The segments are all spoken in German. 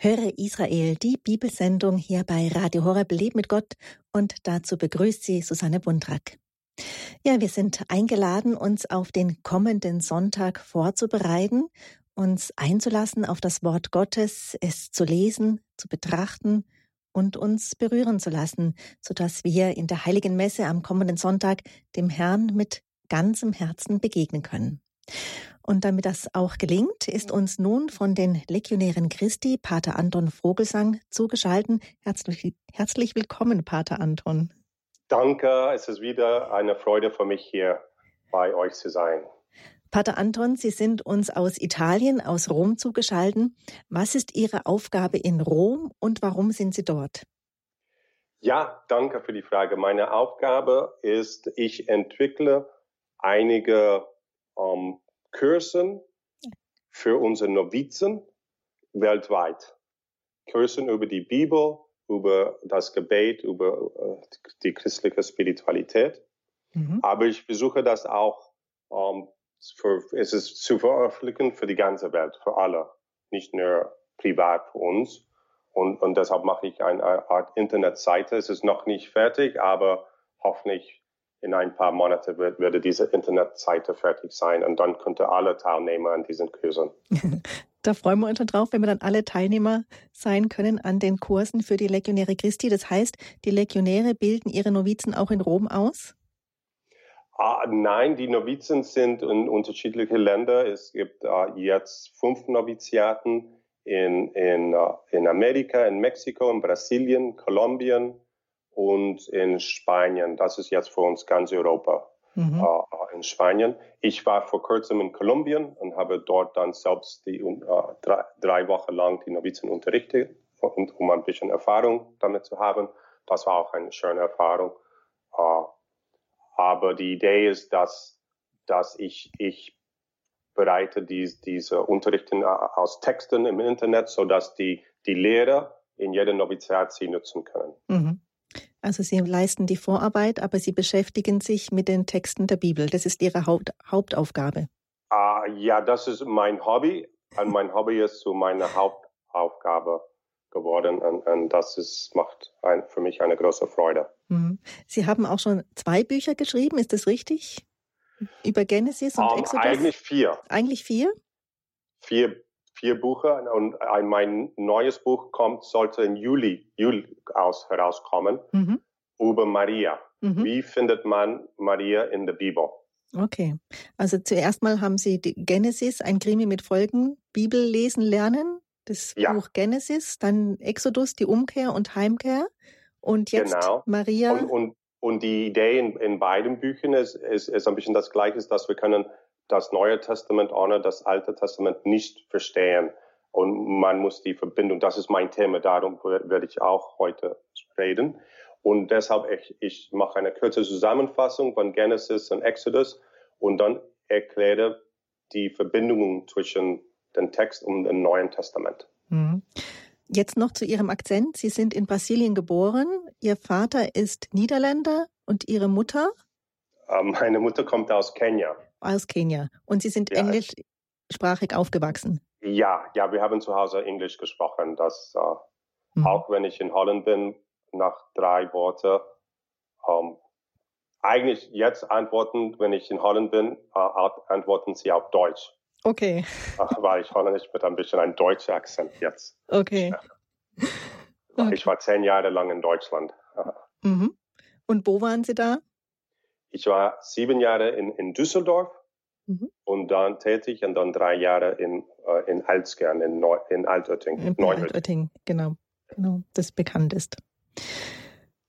Höre Israel, die Bibelsendung hier bei Radio Horeb Leb mit Gott und dazu begrüßt sie Susanne Bundrack. Ja, wir sind eingeladen, uns auf den kommenden Sonntag vorzubereiten, uns einzulassen auf das Wort Gottes, es zu lesen, zu betrachten und uns berühren zu lassen, sodass wir in der heiligen Messe am kommenden Sonntag dem Herrn mit ganzem Herzen begegnen können. Und damit das auch gelingt, ist uns nun von den Legionären Christi Pater Anton Vogelsang zugeschalten. Herzlich, herzlich willkommen, Pater Anton. Danke, es ist wieder eine Freude für mich hier bei euch zu sein. Pater Anton, Sie sind uns aus Italien, aus Rom zugeschaltet. Was ist Ihre Aufgabe in Rom und warum sind Sie dort? Ja, danke für die Frage. Meine Aufgabe ist, ich entwickle einige ähm, Kursen für unsere Novizen weltweit. Kursen über die Bibel, über das Gebet, über äh, die christliche Spiritualität. Mhm. Aber ich versuche das auch ähm, für, es ist zu veröffentlichen für die ganze Welt, für alle, nicht nur privat für uns. Und, und deshalb mache ich eine Art Internetseite. Es ist noch nicht fertig, aber hoffentlich in ein paar Monaten wird, würde diese Internetseite fertig sein und dann könnte alle Teilnehmer an diesen Kursen. Da freuen wir uns schon drauf, wenn wir dann alle Teilnehmer sein können an den Kursen für die Legionäre Christi. Das heißt, die Legionäre bilden ihre Novizen auch in Rom aus? Ah, nein, die Novizen sind in unterschiedliche Länder. Es gibt uh, jetzt fünf Noviziaten in, in, uh, in Amerika, in Mexiko, in Brasilien, Kolumbien, und in Spanien. Das ist jetzt für uns ganz Europa. Mhm. Äh, in Spanien. Ich war vor kurzem in Kolumbien und habe dort dann selbst die äh, drei, drei, Wochen lang die Novizen unterrichtet, um, um ein bisschen Erfahrung damit zu haben. Das war auch eine schöne Erfahrung. Äh, aber die Idee ist, dass, dass ich, ich bereite dies, diese Unterrichten äh, aus Texten im Internet, so dass die, die Lehrer in jeder Noviziat sie nutzen können. Mhm. Also Sie leisten die Vorarbeit, aber Sie beschäftigen sich mit den Texten der Bibel. Das ist Ihre Haupt Hauptaufgabe. Uh, ja, das ist mein Hobby. Und mein Hobby ist so meine Hauptaufgabe geworden. Und, und das ist, macht ein, für mich eine große Freude. Mhm. Sie haben auch schon zwei Bücher geschrieben, ist das richtig? Über Genesis und um, Exodus? Eigentlich vier. Eigentlich vier? Vier vier Bücher und ein, mein neues Buch kommt, sollte im Juli, Juli aus, herauskommen mhm. über Maria. Mhm. Wie findet man Maria in der Bibel? Okay, also zuerst mal haben Sie die Genesis, ein Krimi mit Folgen, Bibel lesen lernen, das ja. Buch Genesis, dann Exodus, die Umkehr und Heimkehr und jetzt genau. Maria. Und, und, und die Idee in, in beiden Büchern ist, ist, ist ein bisschen das Gleiche, dass wir können das Neue Testament ohne das Alte Testament nicht verstehen. Und man muss die Verbindung, das ist mein Thema, darum werde ich auch heute reden. Und deshalb, ich, ich mache eine kurze Zusammenfassung von Genesis und Exodus und dann erkläre die Verbindungen zwischen dem Text und dem Neuen Testament. Mhm. Jetzt noch zu Ihrem Akzent. Sie sind in Brasilien geboren. Ihr Vater ist Niederländer und Ihre Mutter? Ähm, meine Mutter kommt aus Kenia aus Kenia. Und Sie sind ja, englischsprachig aufgewachsen. Ja, ja, wir haben zu Hause Englisch gesprochen. Das, äh, mhm. Auch wenn ich in Holland bin, nach drei Worten, ähm, eigentlich jetzt antworten, wenn ich in Holland bin, äh, antworten sie auf Deutsch. Okay. Äh, weil ich Holländisch mit ein bisschen einem deutschen Akzent jetzt. Okay. okay. Ich war zehn Jahre lang in Deutschland. Mhm. Und wo waren Sie da? Ich war sieben Jahre in, in Düsseldorf mhm. und dann tätig und dann drei Jahre in, äh, in Alzgern, in, Neu in Altötting. In Altötting, genau, genau, das bekannt ist.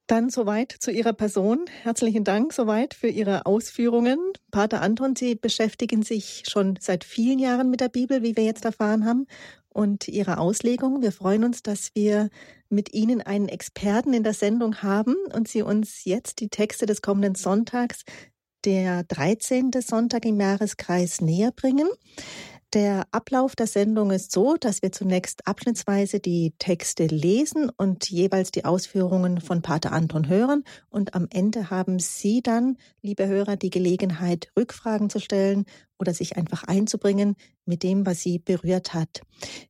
Dann soweit zu Ihrer Person. Herzlichen Dank soweit für Ihre Ausführungen. Pater Anton, Sie beschäftigen sich schon seit vielen Jahren mit der Bibel, wie wir jetzt erfahren haben, und Ihrer Auslegung. Wir freuen uns, dass wir mit Ihnen einen Experten in der Sendung haben und Sie uns jetzt die Texte des kommenden Sonntags, der 13. Sonntag im Jahreskreis, näher bringen. Der Ablauf der Sendung ist so, dass wir zunächst abschnittsweise die Texte lesen und jeweils die Ausführungen von Pater Anton hören. Und am Ende haben Sie dann, liebe Hörer, die Gelegenheit, Rückfragen zu stellen oder sich einfach einzubringen mit dem, was Sie berührt hat.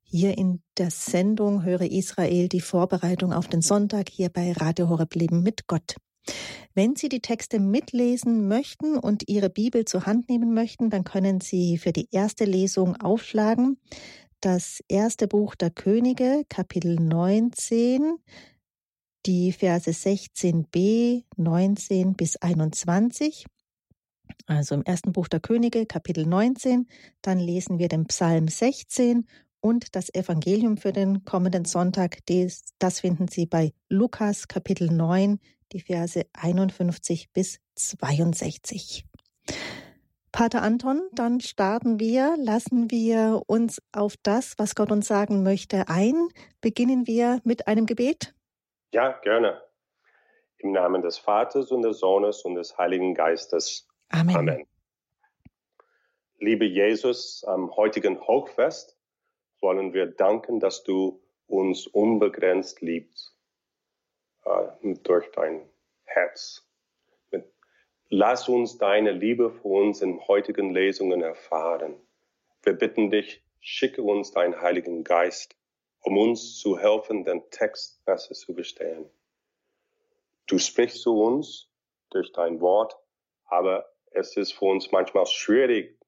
Hier in der Sendung Höre Israel die Vorbereitung auf den Sonntag hier bei Radio Horeb Leben mit Gott. Wenn Sie die Texte mitlesen möchten und Ihre Bibel zur Hand nehmen möchten, dann können Sie für die erste Lesung aufschlagen. Das erste Buch der Könige, Kapitel 19, die Verse 16b, 19 bis 21. Also im ersten Buch der Könige, Kapitel 19, dann lesen wir den Psalm 16 und das Evangelium für den kommenden Sonntag, das finden Sie bei Lukas, Kapitel 9, die Verse 51 bis 62. Pater Anton, dann starten wir, lassen wir uns auf das, was Gott uns sagen möchte, ein. Beginnen wir mit einem Gebet? Ja, gerne. Im Namen des Vaters und des Sohnes und des Heiligen Geistes. Amen. Amen. Liebe Jesus, am heutigen Hochfest wollen wir danken, dass du uns unbegrenzt liebst durch dein Herz. Lass uns deine Liebe für uns in heutigen Lesungen erfahren. Wir bitten dich, schicke uns deinen Heiligen Geist, um uns zu helfen, den Text besser zu verstehen. Du sprichst zu uns durch dein Wort, aber es ist für uns manchmal schwierig,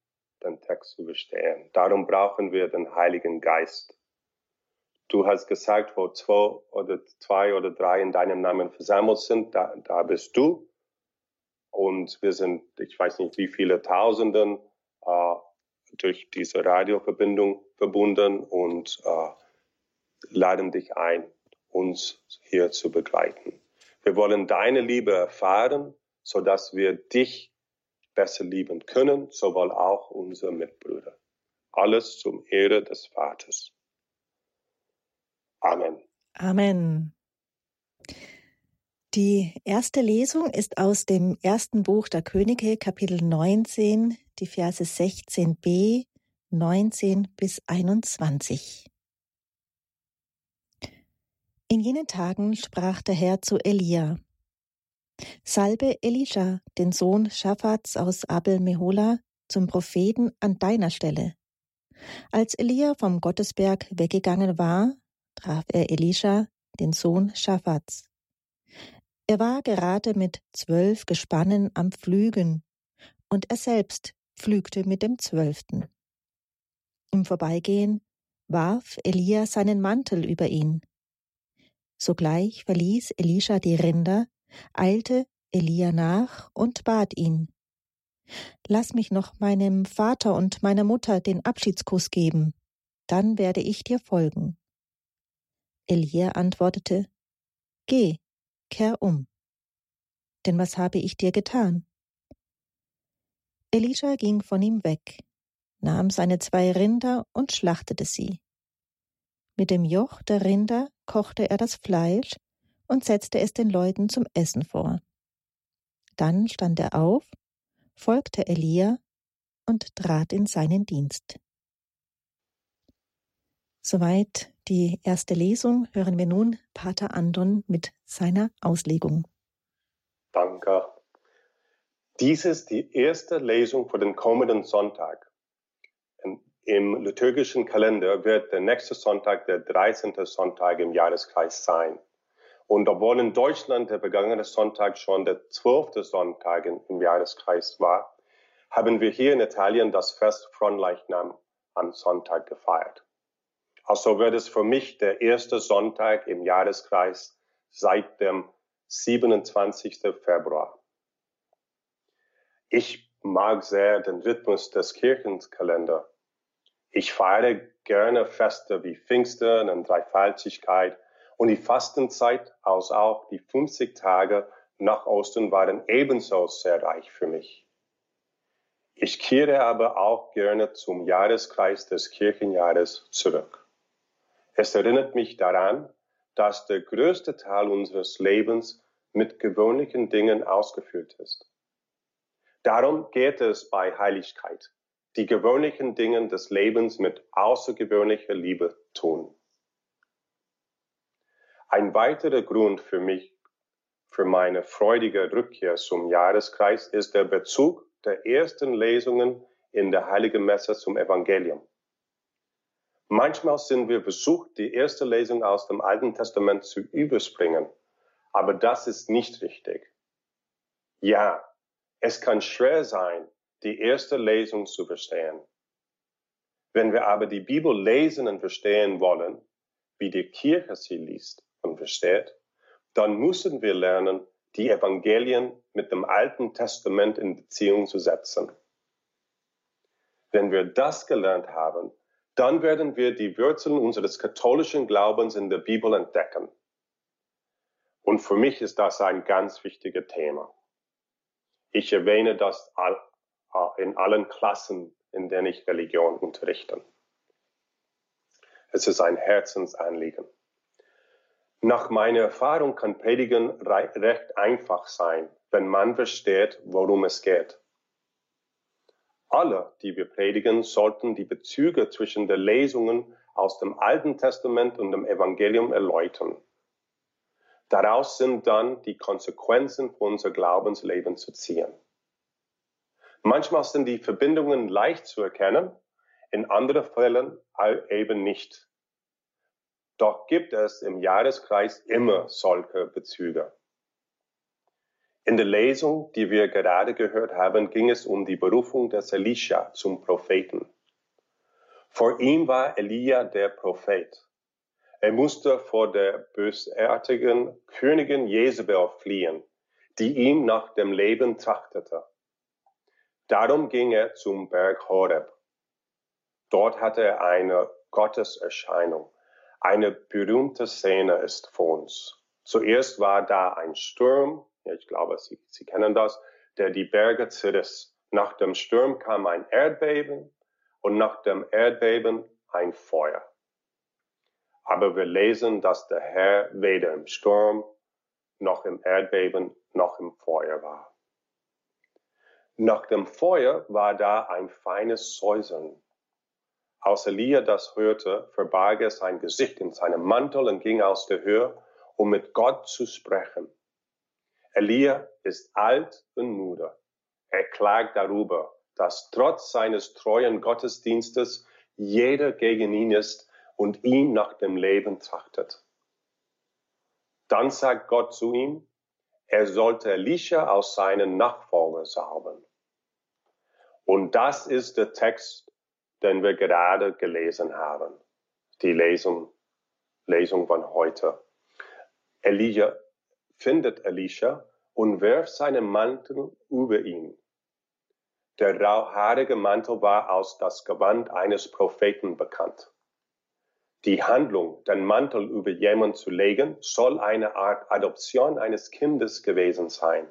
den Text zu verstehen. Darum brauchen wir den Heiligen Geist. Du hast gesagt, wo zwei oder zwei oder drei in deinem Namen versammelt sind, da, da bist du. Und wir sind, ich weiß nicht, wie viele Tausenden äh, durch diese Radioverbindung verbunden und äh, laden dich ein, uns hier zu begleiten. Wir wollen deine Liebe erfahren, so dass wir dich besser lieben können, sowohl auch unsere Mitbrüder. Alles zum Ehre des Vaters. Amen. Amen. Die erste Lesung ist aus dem ersten Buch der Könige, Kapitel 19, die Verse 16b, 19 bis 21. In jenen Tagen sprach der Herr zu Elia, Salbe Elisha, den Sohn Schaphats aus Abel Mehola, zum Propheten an deiner Stelle. Als Elia vom Gottesberg weggegangen war, traf er Elisha, den Sohn Schaphats. Er war gerade mit zwölf Gespannen am Pflügen, und er selbst pflügte mit dem zwölften. Im Vorbeigehen warf Elia seinen Mantel über ihn. Sogleich verließ Elisha die Rinder, eilte Elia nach und bat ihn. Lass mich noch meinem Vater und meiner Mutter den Abschiedskuss geben, dann werde ich dir folgen. Elia antwortete, Geh, kehr um. Denn was habe ich dir getan? Elisha ging von ihm weg, nahm seine zwei Rinder und schlachtete sie. Mit dem Joch der Rinder kochte er das Fleisch und setzte es den Leuten zum Essen vor. Dann stand er auf, folgte Elia und trat in seinen Dienst. Soweit die erste Lesung hören wir nun Pater Andon mit seiner Auslegung. Danke. Dies ist die erste Lesung für den kommenden Sonntag. Im liturgischen Kalender wird der nächste Sonntag der 13. Sonntag im Jahreskreis sein. Und obwohl in Deutschland der vergangene Sonntag schon der 12. Sonntag im Jahreskreis war, haben wir hier in Italien das Fest Fronleichnam am Sonntag gefeiert. Also wird es für mich der erste Sonntag im Jahreskreis seit dem 27. Februar. Ich mag sehr den Rhythmus des Kirchenkalenders. Ich feiere gerne Feste wie Pfingsten und Dreifaltigkeit und die Fastenzeit, als auch die 50 Tage nach Ostern waren ebenso sehr reich für mich. Ich kehre aber auch gerne zum Jahreskreis des Kirchenjahres zurück. Es erinnert mich daran, dass der größte Teil unseres Lebens mit gewöhnlichen Dingen ausgefüllt ist. Darum geht es bei Heiligkeit, die gewöhnlichen Dinge des Lebens mit außergewöhnlicher Liebe tun. Ein weiterer Grund für mich, für meine freudige Rückkehr zum Jahreskreis ist der Bezug der ersten Lesungen in der Heiligen Messe zum Evangelium. Manchmal sind wir versucht, die erste Lesung aus dem Alten Testament zu überspringen, aber das ist nicht richtig. Ja, es kann schwer sein, die erste Lesung zu verstehen. Wenn wir aber die Bibel lesen und verstehen wollen, wie die Kirche sie liest und versteht, dann müssen wir lernen, die Evangelien mit dem Alten Testament in Beziehung zu setzen. Wenn wir das gelernt haben, dann werden wir die Wurzeln unseres katholischen Glaubens in der Bibel entdecken. Und für mich ist das ein ganz wichtiges Thema. Ich erwähne das äh, in allen Klassen, in denen ich Religion unterrichte. Es ist ein Herzensanliegen. Nach meiner Erfahrung kann Predigen recht einfach sein, wenn man versteht, worum es geht. Alle, die wir predigen, sollten die Bezüge zwischen den Lesungen aus dem Alten Testament und dem Evangelium erläutern. Daraus sind dann die Konsequenzen für unser Glaubensleben zu ziehen. Manchmal sind die Verbindungen leicht zu erkennen, in anderen Fällen eben nicht. Doch gibt es im Jahreskreis immer solche Bezüge. In der Lesung, die wir gerade gehört haben, ging es um die Berufung des Elisha zum Propheten. Vor ihm war Elia der Prophet. Er musste vor der bösartigen Königin Jezebel fliehen, die ihm nach dem Leben trachtete. Darum ging er zum Berg Horeb. Dort hatte er eine Gotteserscheinung. Eine berühmte Szene ist vor uns. Zuerst war da ein Sturm, ja, ich glaube, Sie, Sie kennen das, der die Berge zerriss. Nach dem Sturm kam ein Erdbeben und nach dem Erdbeben ein Feuer. Aber wir lesen, dass der Herr weder im Sturm noch im Erdbeben noch im Feuer war. Nach dem Feuer war da ein feines Säuseln. Als Elia das hörte, verbarg er sein Gesicht in seinem Mantel und ging aus der Höhe, um mit Gott zu sprechen. Elia ist alt und müde. Er klagt darüber, dass trotz seines treuen Gottesdienstes jeder gegen ihn ist und ihn nach dem Leben trachtet. Dann sagt Gott zu ihm, er sollte Elisha aus seinen Nachfolger salben. Und das ist der Text, den wir gerade gelesen haben. Die Lesung, Lesung von heute. Elia findet Elisha und wirft seinen Mantel über ihn. Der rauhaarige Mantel war aus das Gewand eines Propheten bekannt. Die Handlung, den Mantel über jemanden zu legen, soll eine Art Adoption eines Kindes gewesen sein.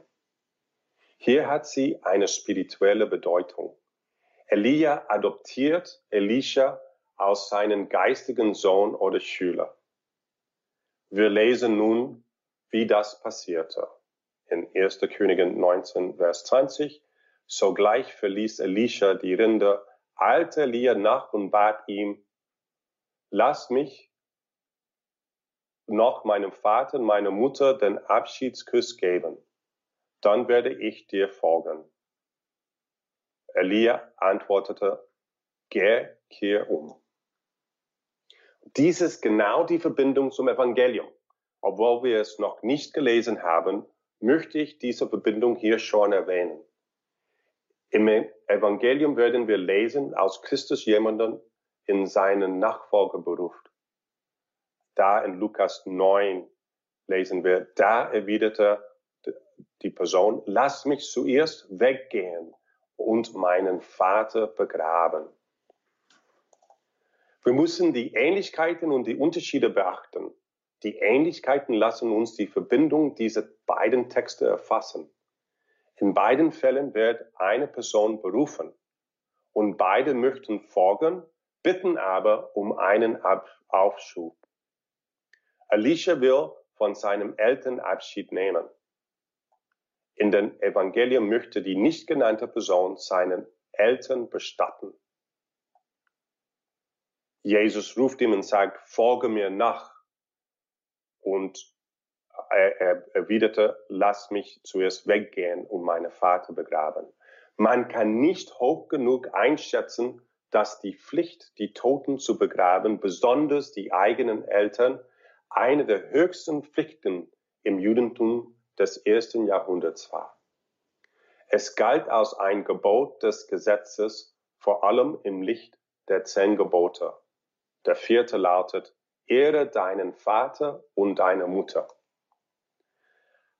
Hier hat sie eine spirituelle Bedeutung. Elia adoptiert Elisha aus seinen geistigen Sohn oder Schüler. Wir lesen nun, wie das passierte. In 1. Königin 19, Vers 20. Sogleich verließ Elisha die Rinde, eilte Elia nach und bat ihm, lass mich noch meinem Vater und meiner Mutter den Abschiedskuss geben. Dann werde ich dir folgen. Elia antwortete, geh, kehr um. Dies ist genau die Verbindung zum Evangelium. Obwohl wir es noch nicht gelesen haben, möchte ich diese Verbindung hier schon erwähnen. Im Evangelium werden wir lesen, als Christus jemanden in seinen Nachfolger beruft. Da in Lukas 9 lesen wir, da erwiderte die Person, lass mich zuerst weggehen und meinen Vater begraben. Wir müssen die Ähnlichkeiten und die Unterschiede beachten. Die Ähnlichkeiten lassen uns die Verbindung dieser beiden Texte erfassen. In beiden Fällen wird eine Person berufen und beide möchten folgen, bitten aber um einen Aufschub. Alicia will von seinem Eltern Abschied nehmen. In den Evangelium möchte die nicht genannte Person seinen Eltern bestatten. Jesus ruft ihm und sagt, folge mir nach. Und er, er erwiderte, lass mich zuerst weggehen und meinen Vater begraben. Man kann nicht hoch genug einschätzen, dass die Pflicht, die Toten zu begraben, besonders die eigenen Eltern, eine der höchsten Pflichten im Judentum des ersten Jahrhunderts war. Es galt als ein Gebot des Gesetzes, vor allem im Licht der zehn Gebote. Der vierte lautet, Ehre deinen Vater und deine Mutter.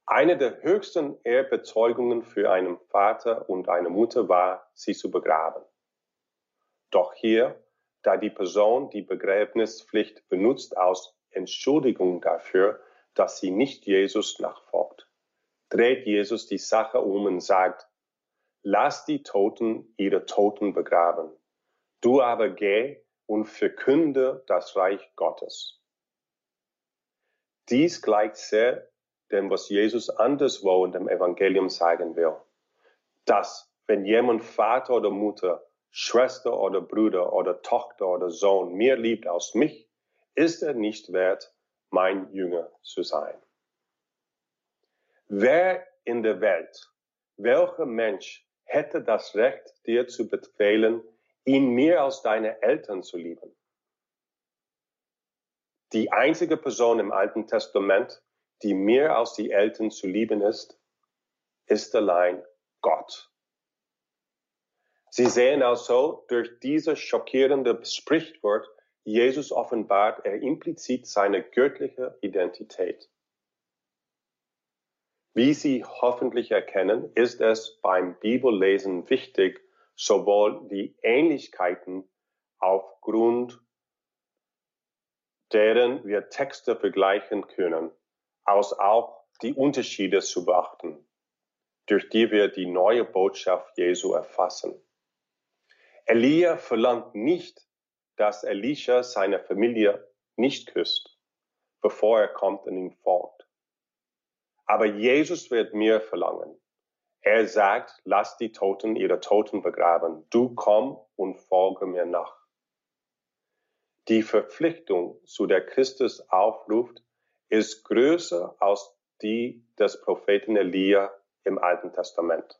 Eine der höchsten Ehrbezeugungen für einen Vater und eine Mutter war, sie zu begraben. Doch hier, da die Person die Begräbnispflicht benutzt aus Entschuldigung dafür, dass sie nicht Jesus nachfolgt, dreht Jesus die Sache um und sagt, lass die Toten ihre Toten begraben. Du aber geh und verkünde das Reich Gottes. Dies gleicht sehr dem, was Jesus anderswo in dem Evangelium sagen will. Dass, wenn jemand Vater oder Mutter, Schwester oder Bruder oder Tochter oder Sohn mehr liebt als mich, ist er nicht wert, mein Jünger zu sein. Wer in der Welt, welcher Mensch hätte das Recht, dir zu befehlen, ihn mehr als deine Eltern zu lieben? Die einzige Person im Alten Testament, die mehr als die Eltern zu lieben ist, ist allein Gott. Sie sehen also durch dieses schockierende Sprichwort, Jesus offenbart er implizit seine göttliche Identität. Wie Sie hoffentlich erkennen, ist es beim Bibellesen wichtig, sowohl die Ähnlichkeiten aufgrund deren wir Texte vergleichen können, als auch die Unterschiede zu beachten, durch die wir die neue Botschaft Jesu erfassen. Elia verlangt nicht, dass Elisha seine Familie nicht küsst, bevor er kommt und ihn folgt. Aber Jesus wird mehr verlangen. Er sagt, lass die Toten ihre Toten begraben. Du komm und folge mir nach. Die Verpflichtung, zu der Christus aufruft, ist größer als die des Propheten Elia im Alten Testament,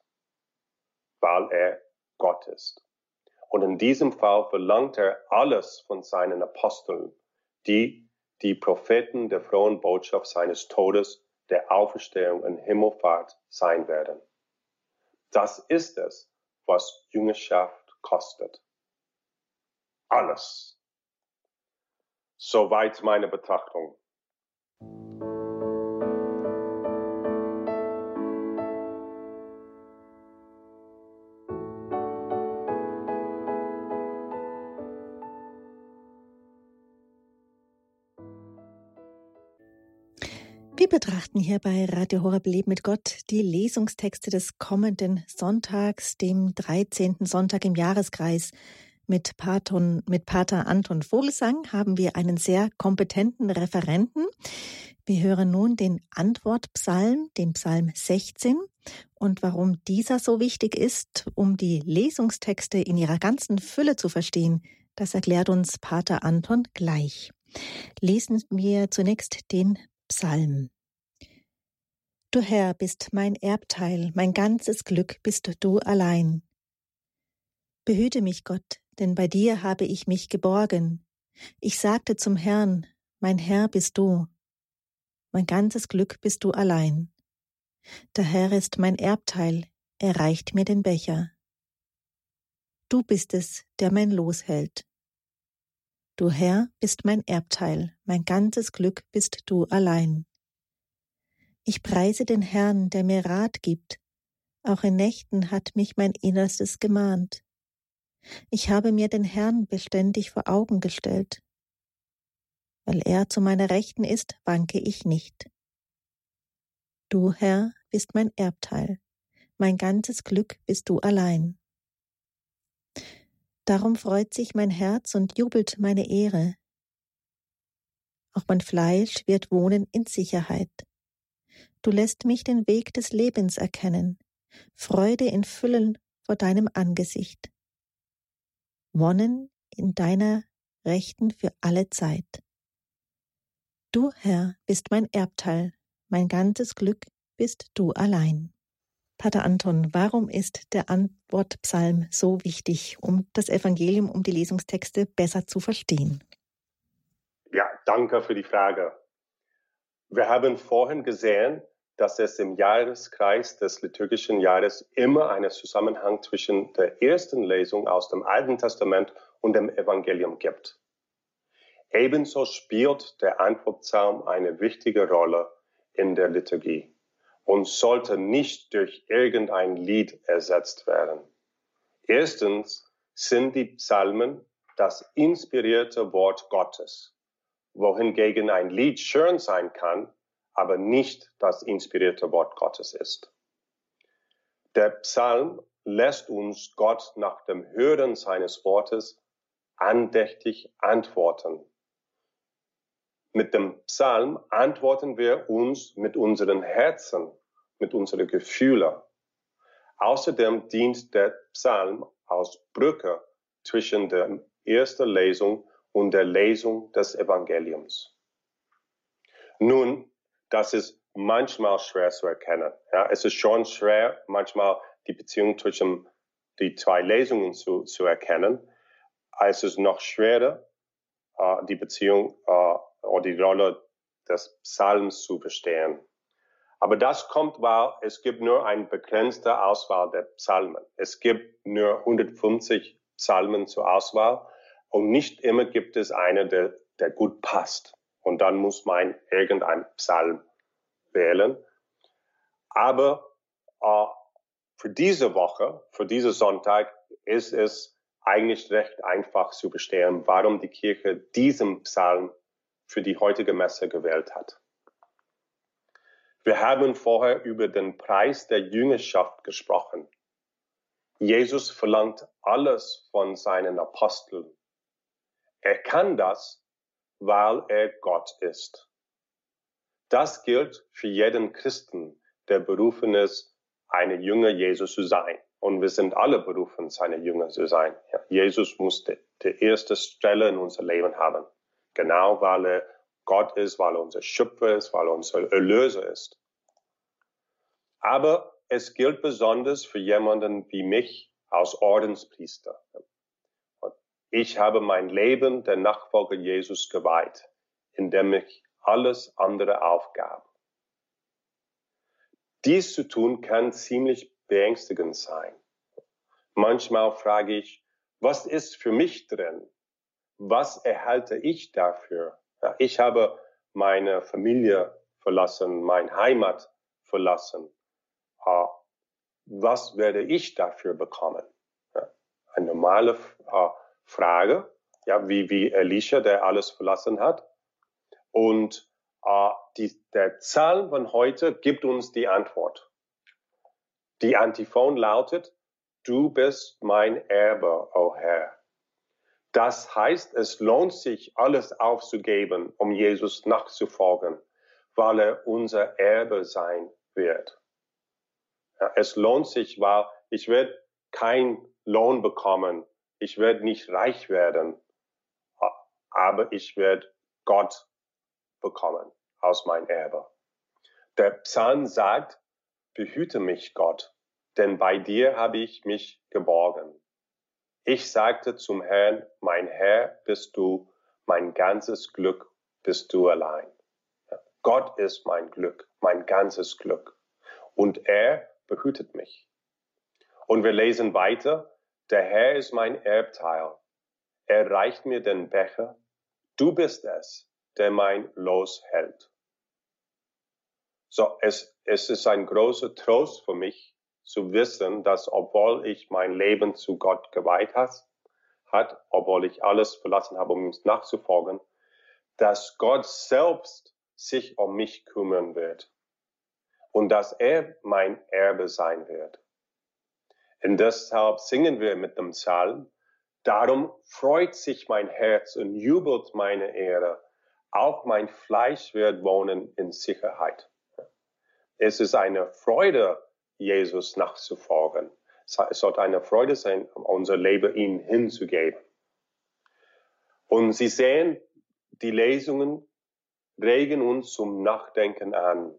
weil er Gott ist. Und in diesem Fall verlangt er alles von seinen Aposteln, die die Propheten der frohen Botschaft seines Todes, der Auferstehung und Himmelfahrt sein werden. Das ist es, was Jüngerschaft kostet. Alles. Soweit meine Betrachtung. Betrachten hier bei Radio Horeb Leben mit Gott die Lesungstexte des kommenden Sonntags, dem 13. Sonntag im Jahreskreis. Mit, Paton, mit Pater Anton Vogelsang haben wir einen sehr kompetenten Referenten. Wir hören nun den Antwortpsalm, den Psalm 16. Und warum dieser so wichtig ist, um die Lesungstexte in ihrer ganzen Fülle zu verstehen, das erklärt uns Pater Anton gleich. Lesen wir zunächst den Psalm. Du Herr bist mein Erbteil, mein ganzes Glück bist du allein. Behüte mich, Gott, denn bei dir habe ich mich geborgen. Ich sagte zum Herrn, mein Herr bist du. Mein ganzes Glück bist du allein. Der Herr ist mein Erbteil, er reicht mir den Becher. Du bist es, der mein Los hält. Du Herr bist mein Erbteil, mein ganzes Glück bist du allein. Ich preise den Herrn, der mir Rat gibt. Auch in Nächten hat mich mein Innerstes gemahnt. Ich habe mir den Herrn beständig vor Augen gestellt. Weil er zu meiner Rechten ist, wanke ich nicht. Du, Herr, bist mein Erbteil, mein ganzes Glück bist du allein. Darum freut sich mein Herz und jubelt meine Ehre. Auch mein Fleisch wird wohnen in Sicherheit. Du lässt mich den Weg des Lebens erkennen. Freude in Füllen vor deinem Angesicht. Wonnen in deiner Rechten für alle Zeit. Du, Herr, bist mein Erbteil, mein ganzes Glück bist du allein. Pater Anton, warum ist der Antwortpsalm so wichtig, um das Evangelium, um die Lesungstexte besser zu verstehen? Ja, danke für die Frage. Wir haben vorhin gesehen, dass es im Jahreskreis des liturgischen Jahres immer einen Zusammenhang zwischen der ersten Lesung aus dem Alten Testament und dem Evangelium gibt. Ebenso spielt der Antwortpsalm eine wichtige Rolle in der Liturgie und sollte nicht durch irgendein Lied ersetzt werden. Erstens sind die Psalmen das inspirierte Wort Gottes, wohingegen ein Lied schön sein kann, aber nicht das inspirierte Wort Gottes ist. Der Psalm lässt uns Gott nach dem Hören seines Wortes andächtig antworten. Mit dem Psalm antworten wir uns mit unseren Herzen, mit unseren Gefühlen. Außerdem dient der Psalm als Brücke zwischen der ersten Lesung und der Lesung des Evangeliums. Nun, das ist manchmal schwer zu erkennen. Ja, es ist schon schwer, manchmal die Beziehung zwischen die zwei Lesungen zu, zu erkennen. Es ist noch schwerer, uh, die Beziehung uh, oder die Rolle des Psalms zu verstehen. Aber das kommt, weil es gibt nur eine begrenzte Auswahl der Psalmen. Es gibt nur 150 Psalmen zur Auswahl und nicht immer gibt es eine, der, der gut passt. Und dann muss man irgendein Psalm wählen. Aber äh, für diese Woche, für diesen Sonntag ist es eigentlich recht einfach zu verstehen, warum die Kirche diesen Psalm für die heutige Messe gewählt hat. Wir haben vorher über den Preis der Jüngerschaft gesprochen. Jesus verlangt alles von seinen Aposteln. Er kann das, weil er Gott ist. Das gilt für jeden Christen, der berufen ist, eine Jünger Jesus zu sein. Und wir sind alle berufen, seine Jünger zu sein. Ja, Jesus musste die erste Stelle in unser Leben haben. Genau weil er Gott ist, weil er unser Schöpfer ist, weil er unser Erlöser ist. Aber es gilt besonders für jemanden wie mich als Ordenspriester. Ich habe mein Leben der Nachfolger Jesus geweiht, indem ich alles andere aufgab. Dies zu tun kann ziemlich beängstigend sein. Manchmal frage ich, was ist für mich drin? Was erhalte ich dafür? Ja, ich habe meine Familie verlassen, mein Heimat verlassen. Uh, was werde ich dafür bekommen? Ja, eine normale uh, Frage, ja, wie, wie Elisha, der alles verlassen hat. Und äh, die, der Psalm von heute gibt uns die Antwort. Die Antiphon lautet, du bist mein Erbe, o oh Herr. Das heißt, es lohnt sich, alles aufzugeben, um Jesus nachzufolgen, weil er unser Erbe sein wird. Ja, es lohnt sich, weil ich werde kein Lohn bekommen, ich werde nicht reich werden, aber ich werde Gott bekommen aus mein Erbe. Der Psalm sagt, behüte mich Gott, denn bei dir habe ich mich geborgen. Ich sagte zum Herrn, mein Herr bist du, mein ganzes Glück bist du allein. Gott ist mein Glück, mein ganzes Glück. Und er behütet mich. Und wir lesen weiter, der Herr ist mein Erbteil. Er reicht mir den Becher. Du bist es, der mein Los hält. So, es, es ist ein großer Trost für mich zu wissen, dass obwohl ich mein Leben zu Gott geweiht hat, hat, obwohl ich alles verlassen habe, um ihm nachzufolgen, dass Gott selbst sich um mich kümmern wird und dass er mein Erbe sein wird. Und deshalb singen wir mit dem Psalm, darum freut sich mein Herz und jubelt meine Ehre, auch mein Fleisch wird wohnen in Sicherheit. Es ist eine Freude, Jesus nachzufolgen. Es sollte eine Freude sein, unser Leben ihm hinzugeben. Und Sie sehen, die Lesungen regen uns zum Nachdenken an.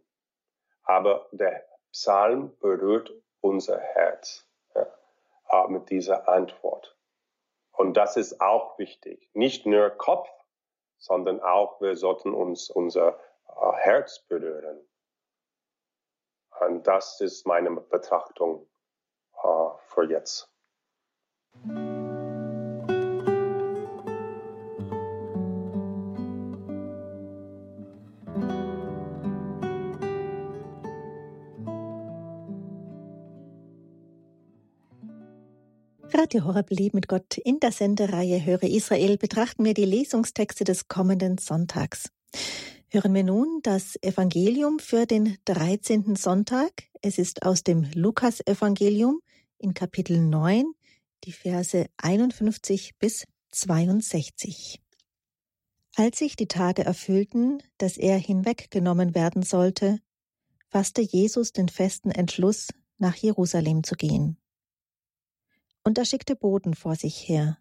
Aber der Psalm berührt unser Herz ja, mit dieser Antwort. Und das ist auch wichtig. Nicht nur Kopf, sondern auch wir sollten uns unser äh, Herz berühren. Und das ist meine Betrachtung äh, für jetzt. Radio Horeb Leben mit Gott in der Sendereihe Höre Israel betrachten wir die Lesungstexte des kommenden Sonntags. Hören wir nun das Evangelium für den 13. Sonntag. Es ist aus dem Lukas-Evangelium in Kapitel 9, die Verse 51 bis 62. Als sich die Tage erfüllten, dass er hinweggenommen werden sollte, fasste Jesus den festen Entschluss, nach Jerusalem zu gehen und er schickte Boten vor sich her.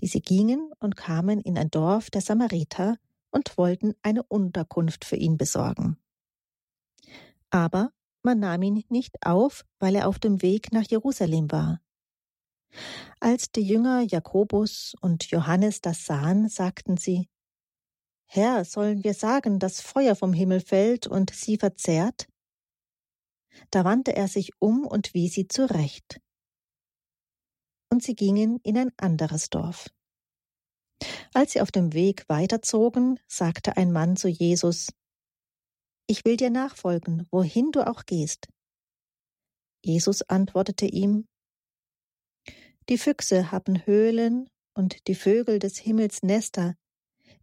Diese gingen und kamen in ein Dorf der Samariter und wollten eine Unterkunft für ihn besorgen. Aber man nahm ihn nicht auf, weil er auf dem Weg nach Jerusalem war. Als die Jünger Jakobus und Johannes das sahen, sagten sie, Herr, sollen wir sagen, dass Feuer vom Himmel fällt und sie verzehrt? Da wandte er sich um und wies sie zurecht und sie gingen in ein anderes Dorf. Als sie auf dem Weg weiterzogen, sagte ein Mann zu Jesus, Ich will dir nachfolgen, wohin du auch gehst. Jesus antwortete ihm, Die Füchse haben Höhlen und die Vögel des Himmels Nester,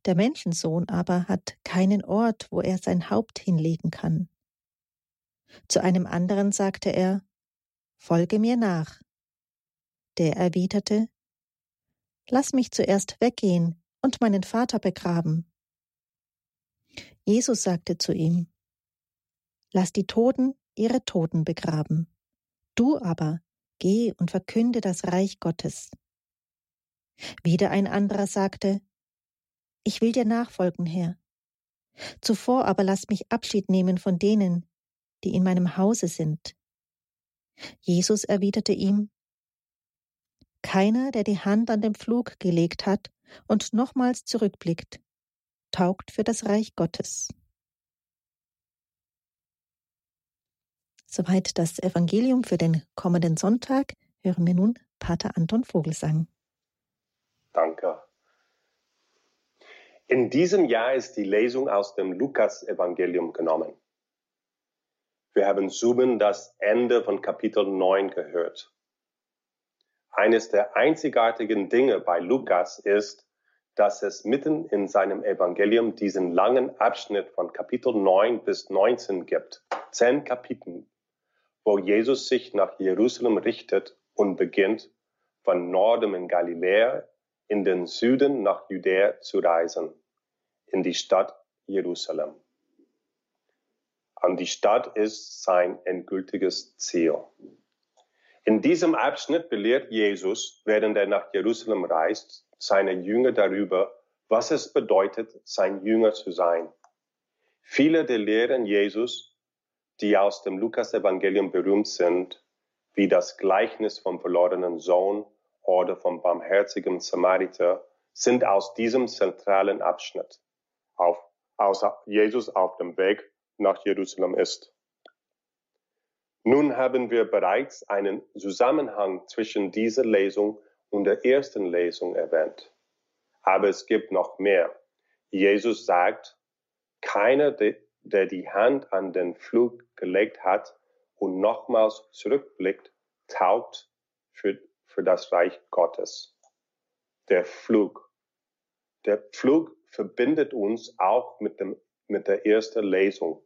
der Menschensohn aber hat keinen Ort, wo er sein Haupt hinlegen kann. Zu einem anderen sagte er, Folge mir nach. Der erwiderte, Lass mich zuerst weggehen und meinen Vater begraben. Jesus sagte zu ihm, Lass die Toten ihre Toten begraben. Du aber geh und verkünde das Reich Gottes. Wieder ein anderer sagte, Ich will dir nachfolgen, Herr. Zuvor aber lass mich Abschied nehmen von denen, die in meinem Hause sind. Jesus erwiderte ihm, keiner, der die Hand an den Pflug gelegt hat und nochmals zurückblickt, taugt für das Reich Gottes. Soweit das Evangelium für den kommenden Sonntag. Hören wir nun Pater Anton Vogelsang. Danke. In diesem Jahr ist die Lesung aus dem Lukas-Evangelium genommen. Wir haben Suben das Ende von Kapitel 9 gehört. Eines der einzigartigen Dinge bei Lukas ist, dass es mitten in seinem Evangelium diesen langen Abschnitt von Kapitel 9 bis 19 gibt. Zehn Kapitel, wo Jesus sich nach Jerusalem richtet und beginnt, von Norden in Galiläa in den Süden nach Judäa zu reisen, in die Stadt Jerusalem. Und die Stadt ist sein endgültiges Ziel. In diesem Abschnitt belehrt Jesus, während er nach Jerusalem reist, seine Jünger darüber, was es bedeutet, sein Jünger zu sein. Viele der Lehren Jesus, die aus dem Lukas-Evangelium berühmt sind, wie das Gleichnis vom verlorenen Sohn oder vom barmherzigen Samariter, sind aus diesem zentralen Abschnitt, auf, aus Jesus auf dem Weg nach Jerusalem ist. Nun haben wir bereits einen Zusammenhang zwischen dieser Lesung und der ersten Lesung erwähnt. Aber es gibt noch mehr. Jesus sagt, keiner, der die Hand an den Flug gelegt hat und nochmals zurückblickt, taugt für, für das Reich Gottes. Der Flug. Der Flug verbindet uns auch mit, dem, mit der ersten Lesung.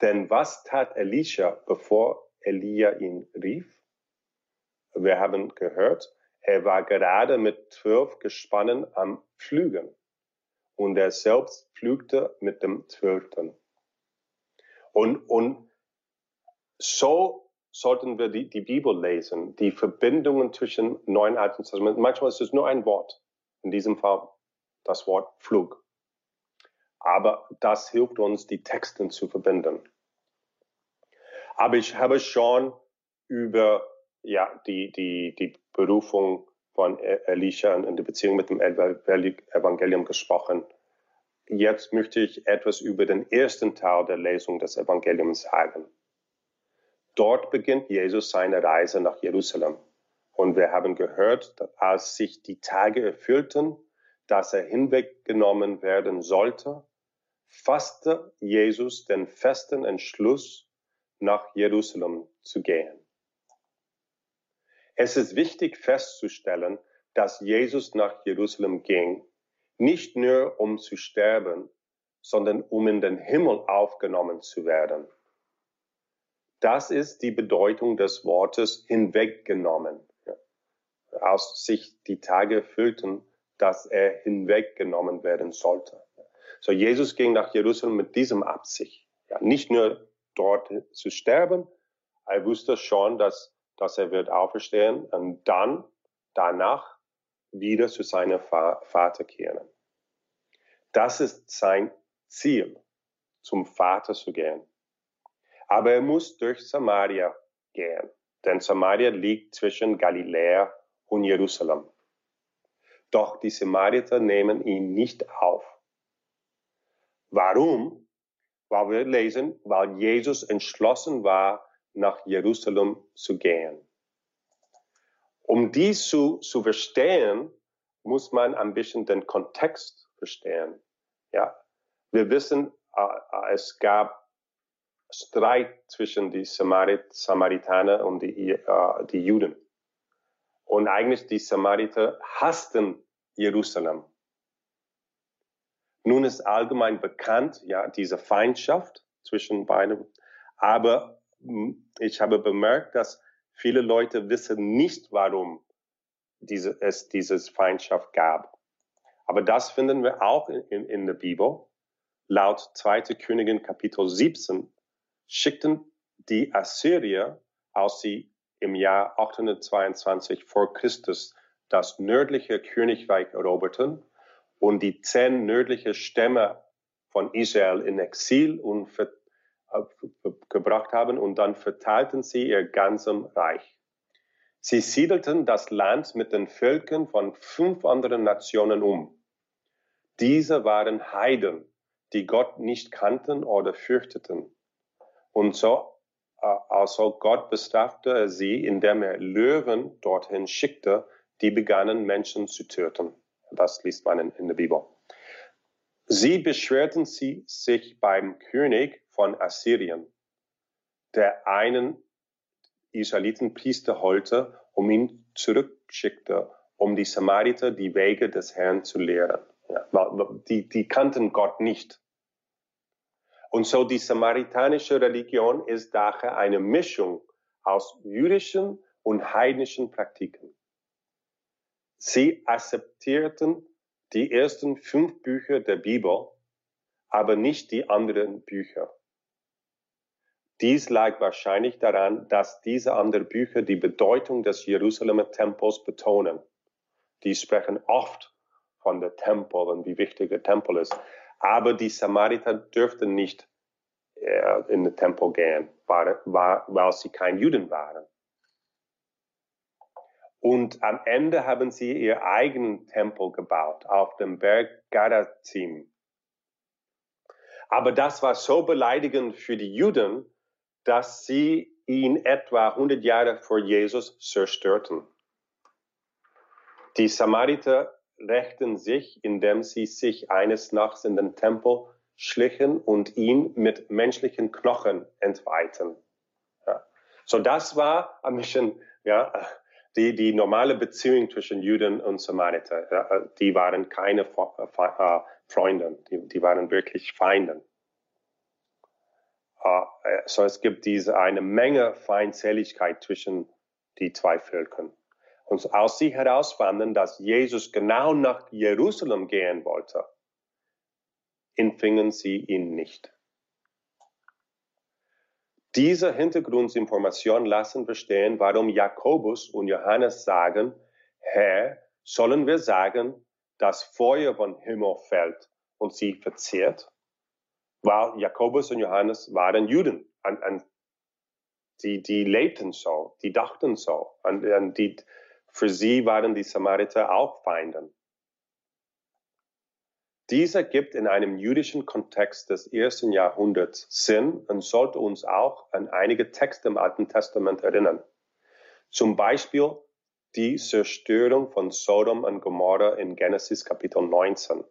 Denn was tat Elisha, bevor Elia ihn rief? Wir haben gehört, er war gerade mit zwölf Gespannen am Pflügen und er selbst pflügte mit dem zwölften. Und, und so, sollten wir die, die Bibel lesen, die Verbindungen zwischen Neuen und. Manchmal ist es nur ein Wort. In diesem Fall das Wort Flug. Aber das hilft uns, die Texte zu verbinden. Aber ich habe schon über ja, die, die, die Berufung von e- Elisha in der Beziehung mit dem Evangelium gesprochen. Jetzt möchte ich etwas über den ersten Teil der Lesung des Evangeliums sagen. Dort beginnt Jesus seine Reise nach Jerusalem. Und wir haben gehört, dass als sich die Tage erfüllten, dass er hinweggenommen werden sollte, fasste Jesus den festen Entschluss, nach Jerusalem zu gehen. Es ist wichtig festzustellen, dass Jesus nach Jerusalem ging, nicht nur um zu sterben, sondern um in den Himmel aufgenommen zu werden. Das ist die Bedeutung des Wortes hinweggenommen. Aus sich die Tage füllten, dass er hinweggenommen werden sollte. So Jesus ging nach Jerusalem mit diesem Absicht. Ja, nicht nur dort zu sterben, er wusste schon, dass, dass er wird auferstehen und dann danach wieder zu seinem Vater kehren. Das ist sein Ziel, zum Vater zu gehen. Aber er muss durch Samaria gehen, denn Samaria liegt zwischen Galiläa und Jerusalem. Doch die Samariter nehmen ihn nicht auf. Warum? Weil wir lesen, weil Jesus entschlossen war, nach Jerusalem zu gehen. Um dies zu, zu verstehen, muss man ein bisschen den Kontext verstehen. Ja, wir wissen, äh, es gab Streit zwischen die Samarit Samaritaner und die, äh, die Juden. Und eigentlich die Samariter hassten Jerusalem. Nun ist allgemein bekannt, ja, diese Feindschaft zwischen beiden. Aber hm, ich habe bemerkt, dass viele Leute wissen nicht, warum diese, es dieses Feindschaft gab. Aber das finden wir auch in, in, in der Bibel. Laut 2. Königin Kapitel 17 schickten die Assyrier, als sie im Jahr 822 vor Christus das nördliche Königreich eroberten und die zehn nördliche Stämme von Israel in Exil und äh, gebracht haben und dann verteilten sie ihr ganzes Reich. Sie siedelten das Land mit den Völkern von fünf anderen Nationen um. Diese waren Heiden, die Gott nicht kannten oder fürchteten. Und so also Gott bestrafte sie, indem er Löwen dorthin schickte, die begannen Menschen zu töten. Das liest man in, in der Bibel. Sie beschwerten sie sich beim König von Assyrien, der einen Israelitenpriester holte, um ihn zurückschickte, um die Samariter die Wege des Herrn zu lehren. Ja, die, die kannten Gott nicht. Und so die samaritanische Religion ist daher eine Mischung aus jüdischen und heidnischen Praktiken. Sie akzeptierten die ersten fünf Bücher der Bibel, aber nicht die anderen Bücher. Dies lag wahrscheinlich daran, dass diese anderen Bücher die Bedeutung des Jerusalemer Tempels betonen. Die sprechen oft von der Tempel und wie wichtig der Tempel ist. Aber die Samariter dürften nicht äh, in den Tempel gehen, war, war, weil sie kein Juden waren. Und am Ende haben sie ihr eigenen Tempel gebaut auf dem Berg Garazim. Aber das war so beleidigend für die Juden, dass sie ihn etwa 100 Jahre vor Jesus zerstörten. Die Samariter rächten sich, indem sie sich eines Nachts in den Tempel schlichen und ihn mit menschlichen Knochen entweihten. Ja. So das war ein bisschen ja, die, die normale Beziehung zwischen Juden und Samariter. Ja, die waren keine äh, Freunde, die, die waren wirklich Feinde. Uh, so es gibt diese eine Menge Feindseligkeit zwischen die zwei Völkern. Und als sie herausfanden, dass Jesus genau nach Jerusalem gehen wollte, empfingen sie ihn nicht. Diese Hintergrundinformation lassen verstehen, warum Jakobus und Johannes sagen, Herr, sollen wir sagen, dass Feuer vom Himmel fällt und sie verzehrt? Weil Jakobus und Johannes waren Juden. Und, und die, die lebten so, die dachten so. Und, und die, für sie waren die Samariter auch Feinden. Dieser gibt in einem jüdischen Kontext des ersten Jahrhunderts Sinn und sollte uns auch an einige Texte im Alten Testament erinnern. Zum Beispiel die Zerstörung von Sodom und Gomorra in Genesis Kapitel 19.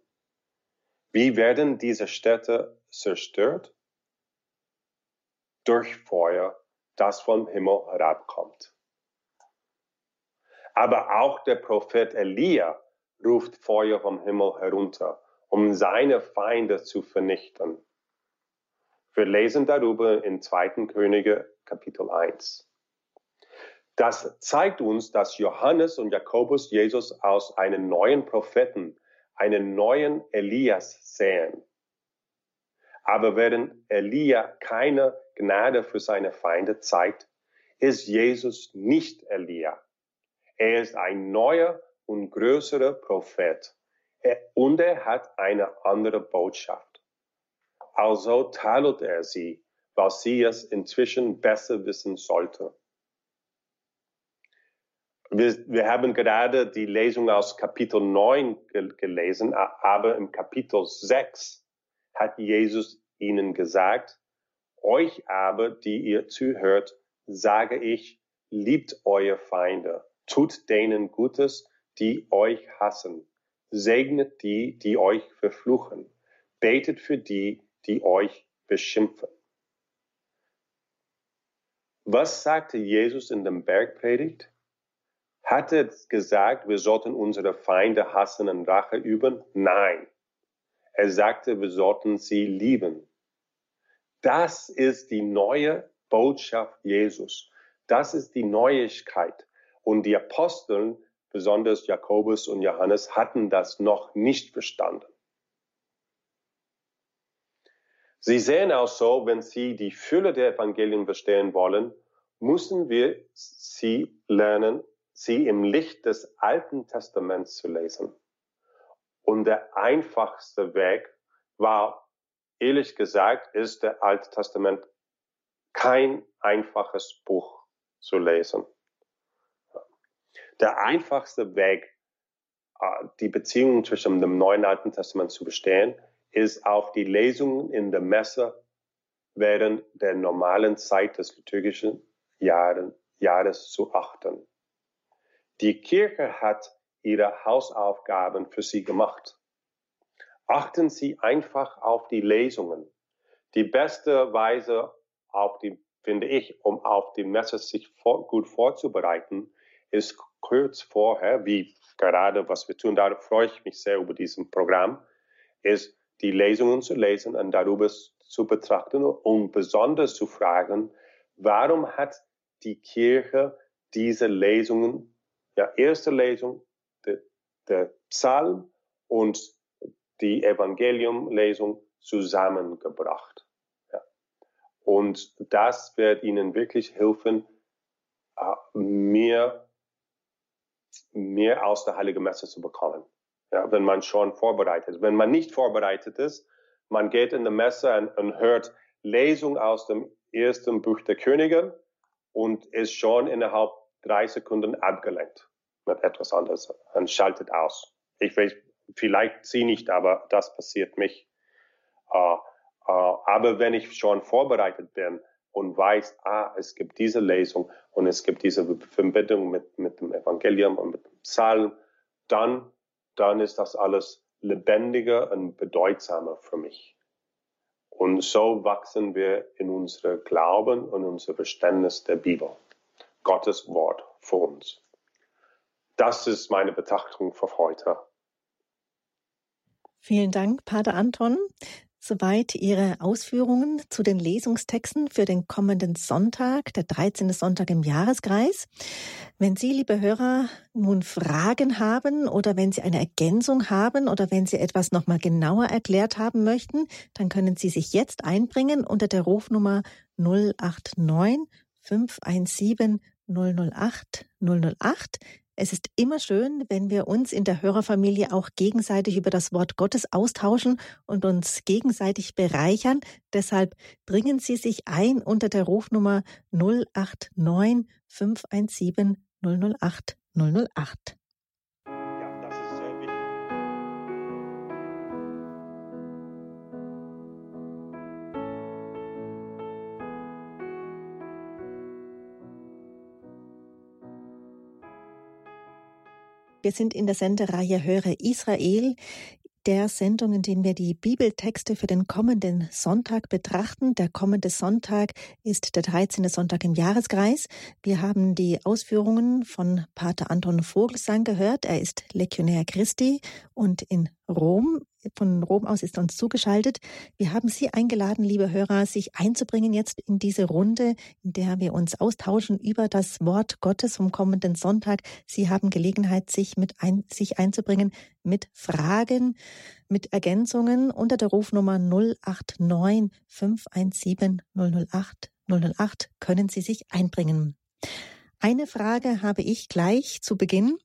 Wie werden diese Städte zerstört? Durch Feuer, das vom Himmel herabkommt. Aber auch der Prophet Elia ruft Feuer vom Himmel herunter um seine Feinde zu vernichten. Wir lesen darüber in 2. Könige Kapitel 1. Das zeigt uns, dass Johannes und Jakobus Jesus aus einem neuen Propheten, einen neuen Elias sehen. Aber während Elia keine Gnade für seine Feinde zeigt, ist Jesus nicht Elia. Er ist ein neuer und größerer Prophet und er hat eine andere Botschaft. Also teilt er sie, weil sie es inzwischen besser wissen sollte. Wir, wir haben gerade die Lesung aus Kapitel 9 gelesen, aber im Kapitel 6 hat Jesus ihnen gesagt, euch aber, die ihr zuhört, sage ich, liebt eure Feinde, tut denen Gutes, die euch hassen, segnet die, die euch verfluchen, betet für die, die euch beschimpfen. Was sagte Jesus in dem Bergpredigt? Hat er gesagt, wir sollten unsere Feinde hassen und Rache üben? Nein. Er sagte, wir sollten sie lieben. Das ist die neue Botschaft Jesus. Das ist die Neuigkeit. Und die Aposteln besonders Jakobus und Johannes, hatten das noch nicht verstanden. Sie sehen auch so, wenn Sie die Fülle der Evangelien verstehen wollen, müssen wir sie lernen, sie im Licht des Alten Testaments zu lesen. Und der einfachste Weg war, ehrlich gesagt, ist der Alte Testament kein einfaches Buch zu lesen. Der einfachste Weg, äh, die Beziehung zwischen dem Neuen und Alten Testament zu bestehen, ist auf die Lesungen in der Messe während der normalen Zeit des liturgischen Jahres zu achten. Die Kirche hat ihre Hausaufgaben für sie gemacht. Achten Sie einfach auf die Lesungen. Die beste Weise, auf die, finde ich, um auf die Messe sich vor, gut vorzubereiten, ist kurz vorher, wie gerade was wir tun, da freue ich mich sehr über diesem Programm, ist die Lesungen zu lesen und darüber zu betrachten und besonders zu fragen, warum hat die Kirche diese Lesungen, ja, erste Lesung, der, der Psalm und die Evangeliumlesung zusammengebracht. Ja. Und das wird Ihnen wirklich helfen, äh, mehr aus der Heiligen Messe zu bekommen. Ja, wenn man schon vorbereitet ist. Wenn man nicht vorbereitet ist, man geht in die Messe und, und hört Lesung aus dem ersten Buch der Könige und ist schon innerhalb drei Sekunden abgelenkt mit etwas anderes und schaltet aus. Ich weiß, vielleicht sie nicht, aber das passiert mich. Uh, uh, aber wenn ich schon vorbereitet bin und weiß, ah, es gibt diese Lesung und es gibt diese Verbindung mit, mit dem Evangelium und mit dem Psalm, dann, dann ist das alles lebendiger und bedeutsamer für mich. Und so wachsen wir in unser Glauben und unser Verständnis der Bibel. Gottes Wort für uns. Das ist meine Betrachtung für heute. Vielen Dank, Pater Anton. Soweit Ihre Ausführungen zu den Lesungstexten für den kommenden Sonntag, der 13. Sonntag im Jahreskreis. Wenn Sie, liebe Hörer, nun Fragen haben oder wenn Sie eine Ergänzung haben oder wenn Sie etwas nochmal genauer erklärt haben möchten, dann können Sie sich jetzt einbringen unter der Rufnummer 089 517 008 008. Es ist immer schön, wenn wir uns in der Hörerfamilie auch gegenseitig über das Wort Gottes austauschen und uns gegenseitig bereichern. Deshalb bringen Sie sich ein unter der Rufnummer 089 517 008 008. Wir sind in der Sendereihe Höre Israel, der Sendung, in der wir die Bibeltexte für den kommenden Sonntag betrachten. Der kommende Sonntag ist der 13. Sonntag im Jahreskreis. Wir haben die Ausführungen von Pater Anton Vogelsang gehört. Er ist Legionär Christi und in Rom von Rom aus ist uns zugeschaltet. Wir haben Sie eingeladen, liebe Hörer, sich einzubringen jetzt in diese Runde, in der wir uns austauschen über das Wort Gottes vom kommenden Sonntag. Sie haben Gelegenheit, sich mit ein, sich einzubringen mit Fragen, mit Ergänzungen unter der Rufnummer 089 517 008 008 können Sie sich einbringen. Eine Frage habe ich gleich zu Beginn.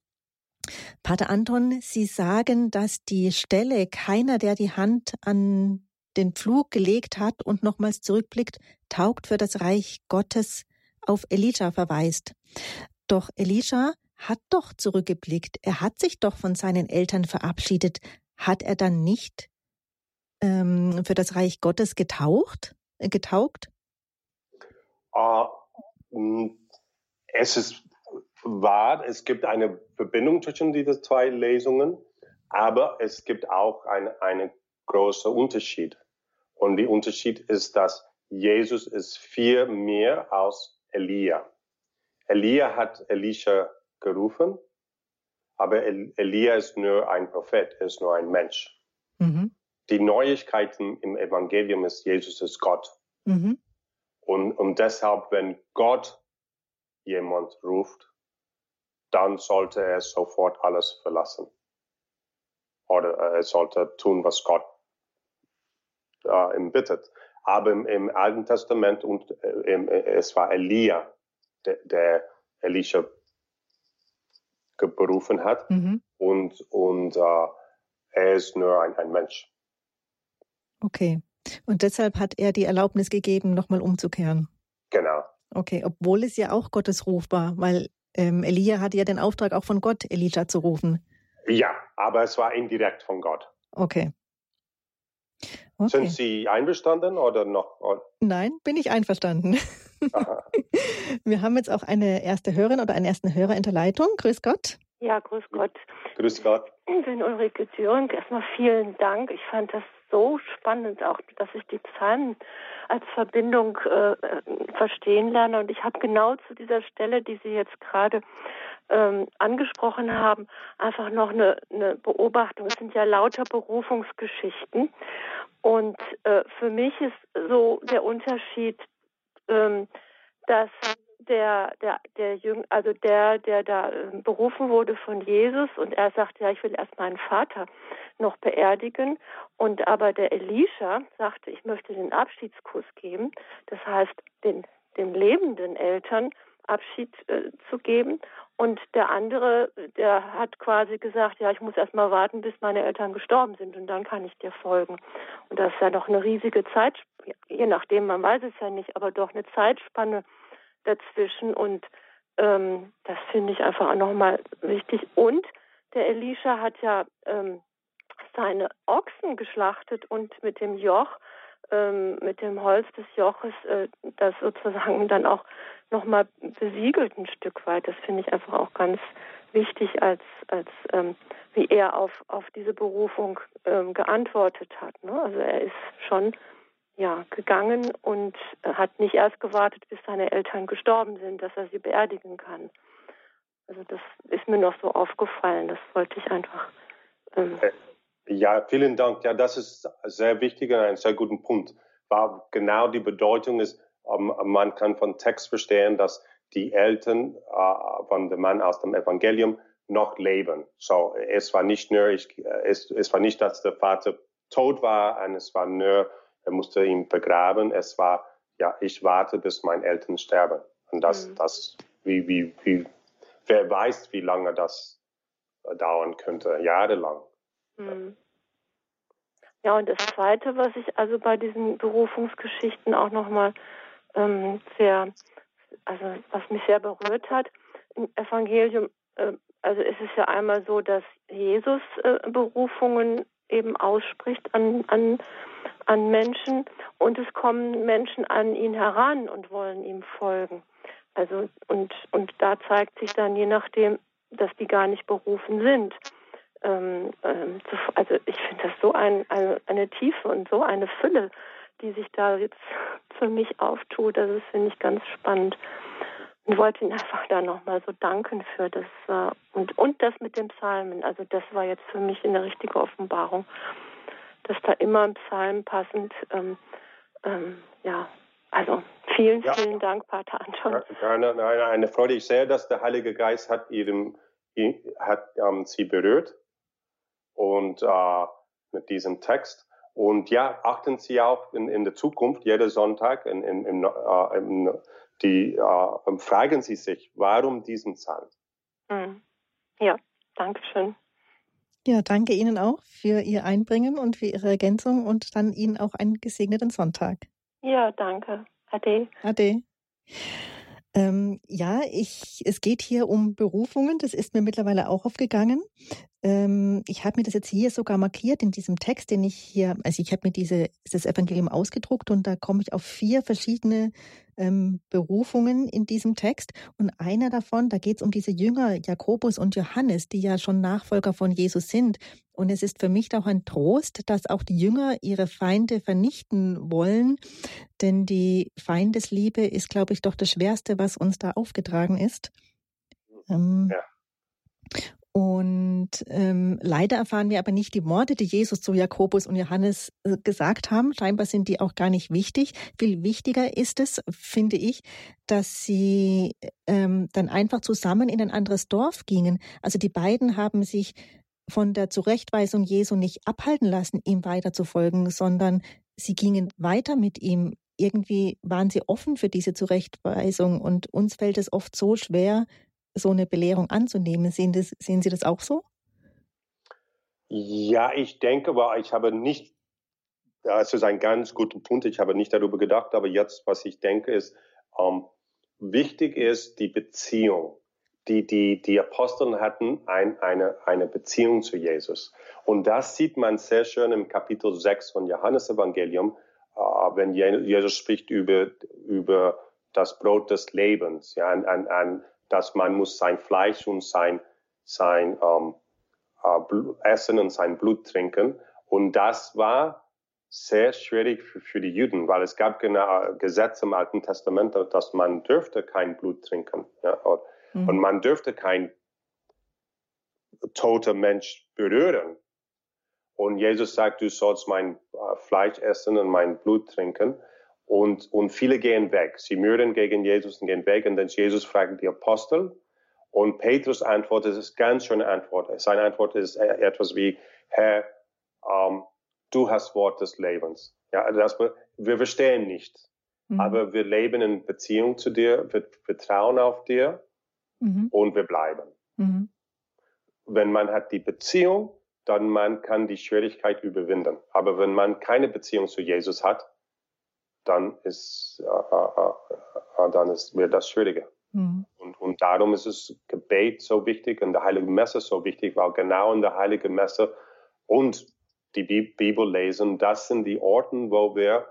Pater Anton, Sie sagen, dass die Stelle keiner, der die Hand an den Pflug gelegt hat und nochmals zurückblickt, taugt für das Reich Gottes auf Elisha verweist. Doch Elisha hat doch zurückgeblickt. Er hat sich doch von seinen Eltern verabschiedet. Hat er dann nicht ähm, für das Reich Gottes getaucht, äh, getaugt? Uh, es ist wahr, es gibt eine Verbindung zwischen diesen zwei Lesungen, aber es gibt auch einen eine großen Unterschied. Und der Unterschied ist, dass Jesus ist viel mehr als Elia. Elia hat Elisha gerufen, aber Elia ist nur ein Prophet, er ist nur ein Mensch. Mhm. Die Neuigkeiten im Evangelium ist, Jesus ist Gott. Mhm. Und, und deshalb, wenn Gott jemand ruft, dann sollte er sofort alles verlassen. Oder er sollte tun, was Gott äh, ihm bittet. Aber im, im Alten Testament und äh, im, es war Elia, der, der Elisha berufen hat. Mhm. Und, und äh, er ist nur ein, ein Mensch. Okay. Und deshalb hat er die Erlaubnis gegeben, nochmal umzukehren. Genau. Okay, obwohl es ja auch Gottes Ruf war, weil ähm, Elia hatte ja den Auftrag auch von Gott, Elijah zu rufen. Ja, aber es war indirekt von Gott. Okay. okay. Sind Sie einverstanden oder noch? Nein, bin ich einverstanden. Wir haben jetzt auch eine erste Hörerin oder einen ersten Hörer in der Leitung. Grüß Gott. Ja, grüß Gott. Grüß Gott. Ich bin Ulrike Thüring. Erstmal vielen Dank. Ich fand das so spannend, auch dass ich die Psalmen als Verbindung äh, verstehen lerne. Und ich habe genau zu dieser Stelle, die Sie jetzt gerade ähm, angesprochen haben, einfach noch eine, eine Beobachtung. Es sind ja lauter Berufungsgeschichten. Und äh, für mich ist so der Unterschied, ähm, dass der, der, der Jüng, also der, der da ähm, berufen wurde von Jesus und er sagt, ja, ich will erst meinen Vater noch beerdigen. Und aber der Elisha sagte, ich möchte den Abschiedskuss geben. Das heißt, den, den lebenden Eltern Abschied äh, zu geben. Und der andere, der hat quasi gesagt, ja, ich muss erst mal warten, bis meine Eltern gestorben sind und dann kann ich dir folgen. Und das ist ja noch eine riesige Zeit, je nachdem, man weiß es ja nicht, aber doch eine Zeitspanne dazwischen und ähm, das finde ich einfach auch nochmal wichtig. Und der Elisha hat ja ähm, seine Ochsen geschlachtet und mit dem Joch, ähm, mit dem Holz des Joches, äh, das sozusagen dann auch nochmal besiegelt ein Stück weit. Das finde ich einfach auch ganz wichtig, als, als ähm, wie er auf, auf diese Berufung ähm, geantwortet hat. Ne? Also er ist schon ja, gegangen und hat nicht erst gewartet, bis seine Eltern gestorben sind, dass er sie beerdigen kann. Also das ist mir noch so aufgefallen. Das wollte ich einfach ähm, Ja, vielen Dank. Ja, das ist sehr wichtig und ein sehr guter Punkt. War genau die Bedeutung ist, ähm, man kann von Text verstehen, dass die Eltern uh, von dem Mann aus dem Evangelium noch leben. So, es war nicht nur, ich, es, es war nicht, dass der Vater tot war, und es war nur, er musste ihn begraben. Es war, ja, ich warte, bis meine Eltern sterben. Und das, mhm. das, wie, wie, wie, wer weiß, wie lange das dauern könnte, jahrelang. Mhm. Ja, und das Zweite, was ich also bei diesen Berufungsgeschichten auch nochmal ähm, sehr, also was mich sehr berührt hat, im Evangelium, äh, also es ist ja einmal so, dass Jesus äh, Berufungen eben ausspricht an, an, an Menschen und es kommen Menschen an ihn heran und wollen ihm folgen. Also und, und da zeigt sich dann je nachdem, dass die gar nicht berufen sind. Ähm, ähm, zu, also ich finde das so ein, eine, eine Tiefe und so eine Fülle, die sich da jetzt für mich auftut. Das finde ich, ganz spannend. Und wollte ihn einfach da nochmal so danken für das äh, und, und das mit den Psalmen. Also das war jetzt für mich eine richtige Offenbarung, dass da immer ein Psalm passend, ähm, ähm, ja, also vielen, ja. vielen Dank, Pater Anton. Gerne, eine, eine Freude. Ich sehe, dass der Heilige Geist hat, ihrem, hat ähm, sie berührt und äh, mit diesem Text. Und ja, achten Sie auch in, in der Zukunft, jeden Sonntag, in, in, in, äh, in die, äh, fragen Sie sich, warum diesen Psalm? Hm. Ja, danke schön. Ja, danke Ihnen auch für Ihr Einbringen und für Ihre Ergänzung und dann Ihnen auch einen gesegneten Sonntag. Ja, danke. Ade. Ade. Ähm, ja, ich, es geht hier um Berufungen. Das ist mir mittlerweile auch aufgegangen. Ähm, ich habe mir das jetzt hier sogar markiert in diesem Text, den ich hier, also ich habe mir diese, das Evangelium ausgedruckt und da komme ich auf vier verschiedene ähm, Berufungen in diesem Text. Und einer davon, da geht es um diese Jünger, Jakobus und Johannes, die ja schon Nachfolger von Jesus sind. Und es ist für mich auch ein Trost, dass auch die Jünger ihre Feinde vernichten wollen. Denn die Feindesliebe ist, glaube ich, doch das Schwerste, was uns da aufgetragen ist. Ähm, ja. Und ähm, leider erfahren wir aber nicht die Worte, die Jesus zu Jakobus und Johannes äh, gesagt haben. Scheinbar sind die auch gar nicht wichtig. Viel wichtiger ist es, finde ich, dass sie ähm, dann einfach zusammen in ein anderes Dorf gingen. Also die beiden haben sich von der Zurechtweisung Jesu nicht abhalten lassen, ihm weiter zu folgen, sondern sie gingen weiter mit ihm. Irgendwie waren sie offen für diese Zurechtweisung und uns fällt es oft so schwer, so eine Belehrung anzunehmen. Sehen, das, sehen Sie das auch so? Ja, ich denke, aber ich habe nicht, das ist ein ganz guter Punkt, ich habe nicht darüber gedacht, aber jetzt, was ich denke, ist, ähm, wichtig ist die Beziehung. Die, die, die Aposteln hatten ein, eine, eine Beziehung zu Jesus. Und das sieht man sehr schön im Kapitel 6 von Johannes Evangelium, äh, wenn Jesus spricht über, über das Brot des Lebens, ja, an, an, dass man muss sein Fleisch und sein, sein ähm, äh, Essen und sein Blut trinken. Und das war sehr schwierig für, für die Juden, weil es gab genau Gesetze im Alten Testament, dass man dürfte kein Blut trinken. Ja? Und, mhm. und man dürfte kein toter Mensch berühren. Und Jesus sagt, du sollst mein äh, Fleisch essen und mein Blut trinken. Und, und viele gehen weg. Sie mürden gegen Jesus und gehen weg. Und dann Jesus fragt die Apostel. Und Petrus antwortet, das ist eine ganz schöne Antwort. Seine Antwort ist etwas wie, Herr, ähm, du hast Wort des Lebens. Ja, also das, wir verstehen nicht. Mhm. Aber wir leben in Beziehung zu dir, wir vertrauen auf dir mhm. und wir bleiben. Mhm. Wenn man hat die Beziehung, dann man kann die Schwierigkeit überwinden. Aber wenn man keine Beziehung zu Jesus hat, dann ist, äh, äh, äh, dann ist, wird das schwieriger. Mhm. Und, und darum ist das Gebet so wichtig und der Heilige Messe so wichtig, weil genau in der Heiligen Messe und die Bibel lesen, das sind die Orten, wo wir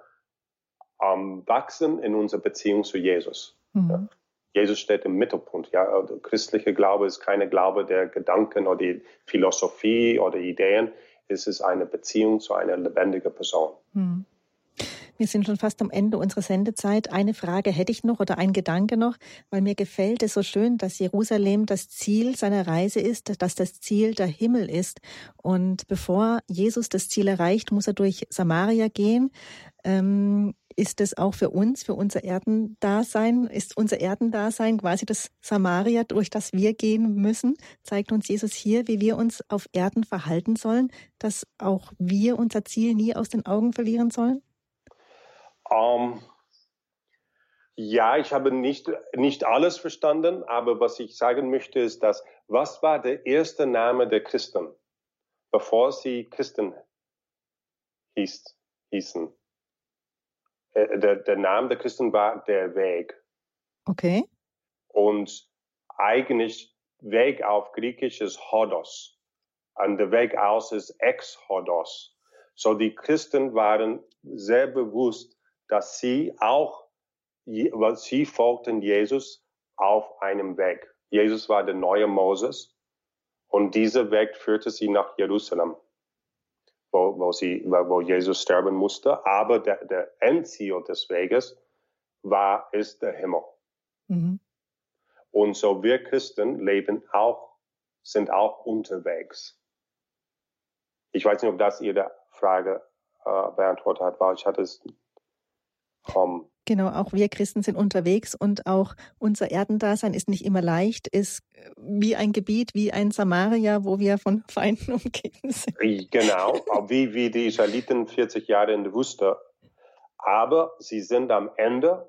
ähm, wachsen in unserer Beziehung zu Jesus. Mhm. Ja. Jesus steht im Mittelpunkt. Ja, der christliche Glaube ist keine Glaube der Gedanken oder die Philosophie oder Ideen. Es ist eine Beziehung zu einer lebendigen Person. Mhm. Wir sind schon fast am Ende unserer Sendezeit. Eine Frage hätte ich noch oder ein Gedanke noch, weil mir gefällt es so schön, dass Jerusalem das Ziel seiner Reise ist, dass das Ziel der Himmel ist. Und bevor Jesus das Ziel erreicht, muss er durch Samaria gehen. Ähm, ist es auch für uns, für unser Erdendasein, ist unser Erdendasein quasi das Samaria, durch das wir gehen müssen? Zeigt uns Jesus hier, wie wir uns auf Erden verhalten sollen, dass auch wir unser Ziel nie aus den Augen verlieren sollen? Um, ähm, ja, ich habe nicht, nicht alles verstanden, aber was ich sagen möchte ist, dass was war der erste Name der Christen, bevor sie Christen hieß, hießen? Äh, der, der Name der Christen war der Weg. Okay. Und eigentlich Weg auf Griechisch ist Hodos. Und der Weg aus ist Ex-Hodos. So die Christen waren sehr bewusst, dass sie auch, sie folgten Jesus auf einem Weg. Jesus war der neue Moses und dieser Weg führte sie nach Jerusalem, wo, wo, sie, wo Jesus sterben musste. Aber der, der Endziel des Weges war, ist der Himmel. Mhm. Und so wir Christen leben auch, sind auch unterwegs. Ich weiß nicht, ob das Ihre Frage äh, beantwortet hat, weil ich hatte es kommen. Genau, auch wir Christen sind unterwegs und auch unser Erdendasein ist nicht immer leicht, ist wie ein Gebiet, wie ein Samaria, wo wir von Feinden umgeben sind. Genau, wie, wie die Israeliten 40 Jahre in der Wüste. Aber sie sind am Ende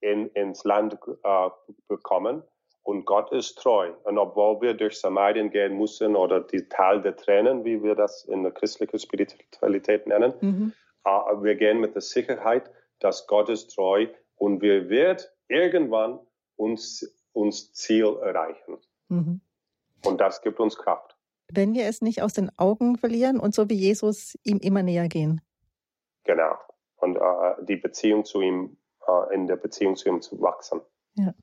in, ins Land äh, gekommen und Gott ist treu. Und obwohl wir durch Samarien gehen müssen oder die Tal der Tränen, wie wir das in der christlichen Spiritualität nennen, mhm. äh, wir gehen mit der Sicherheit, dass Gott ist treu und wir wird irgendwann uns, uns Ziel erreichen. Mhm. Und das gibt uns Kraft. Wenn wir es nicht aus den Augen verlieren und so wie Jesus ihm immer näher gehen. Genau. Und äh, die Beziehung zu ihm, äh, in der Beziehung zu ihm zu wachsen. Ja.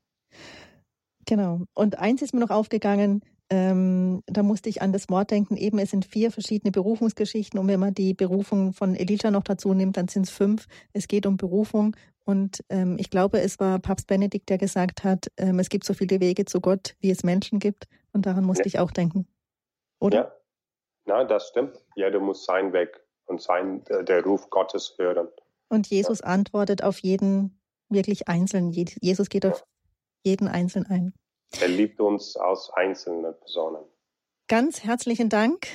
Genau. Und eins ist mir noch aufgegangen, ähm, da musste ich an das Wort denken, eben es sind vier verschiedene Berufungsgeschichten und wenn man die Berufung von Elijah noch dazu nimmt, dann sind es fünf. Es geht um Berufung und ähm, ich glaube, es war Papst Benedikt, der gesagt hat, ähm, es gibt so viele Wege zu Gott, wie es Menschen gibt und daran musste ja. ich auch denken. Oder? Ja, Na, das stimmt. Jeder muss sein Weg und sein, äh, der Ruf Gottes hören. Und Jesus ja. antwortet auf jeden wirklich einzeln. Jesus geht auf jeden Einzelnen ein. Er liebt uns als einzelne Personen. Ganz herzlichen Dank.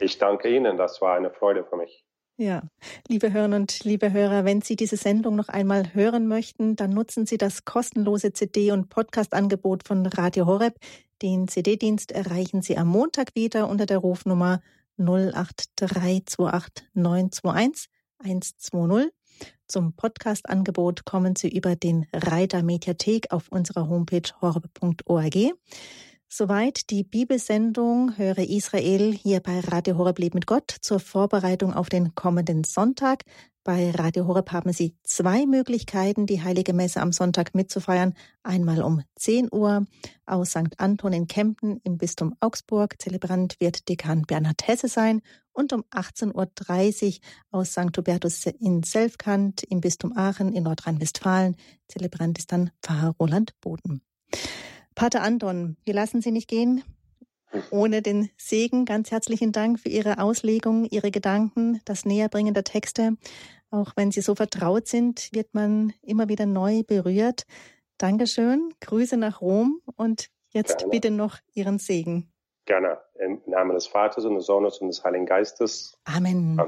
Ich danke Ihnen, das war eine Freude für mich. Ja, liebe Hörerinnen und liebe Hörer, wenn Sie diese Sendung noch einmal hören möchten, dann nutzen Sie das kostenlose CD- und Podcast-Angebot von Radio Horeb. Den CD-Dienst erreichen Sie am Montag wieder unter der Rufnummer 08328 921 120 zum Podcast-Angebot kommen Sie über den Reiter Mediathek auf unserer Homepage horb.org. Soweit die Bibelsendung Höre Israel hier bei Radio Horeb Leben mit Gott zur Vorbereitung auf den kommenden Sonntag. Bei Radio Horeb haben Sie zwei Möglichkeiten, die Heilige Messe am Sonntag mitzufeiern. Einmal um 10 Uhr aus St. Anton in Kempten im Bistum Augsburg. Zelebrant wird Dekan Bernhard Hesse sein. Und um 18.30 Uhr aus St. Hubertus in Selfkant im Bistum Aachen in Nordrhein-Westfalen. Zelebrant ist dann Pfarrer Roland Boden. Pater Anton, wir lassen Sie nicht gehen ohne den Segen. Ganz herzlichen Dank für Ihre Auslegung, Ihre Gedanken, das Näherbringen der Texte. Auch wenn sie so vertraut sind, wird man immer wieder neu berührt. Dankeschön, Grüße nach Rom und jetzt Gerne. bitte noch Ihren Segen. Gerne. Im Namen des Vaters und des Sohnes und des Heiligen Geistes. Amen.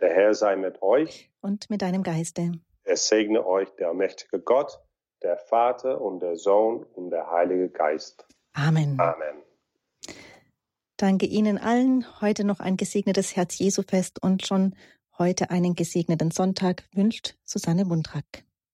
Der Herr sei mit euch. Und mit deinem Geiste. Er segne euch der mächtige Gott, der Vater und der Sohn und der Heilige Geist. Amen. Amen. Danke Ihnen allen. Heute noch ein gesegnetes Herz-Jesu-Fest und schon heute einen gesegneten Sonntag wünscht Susanne Mundrak.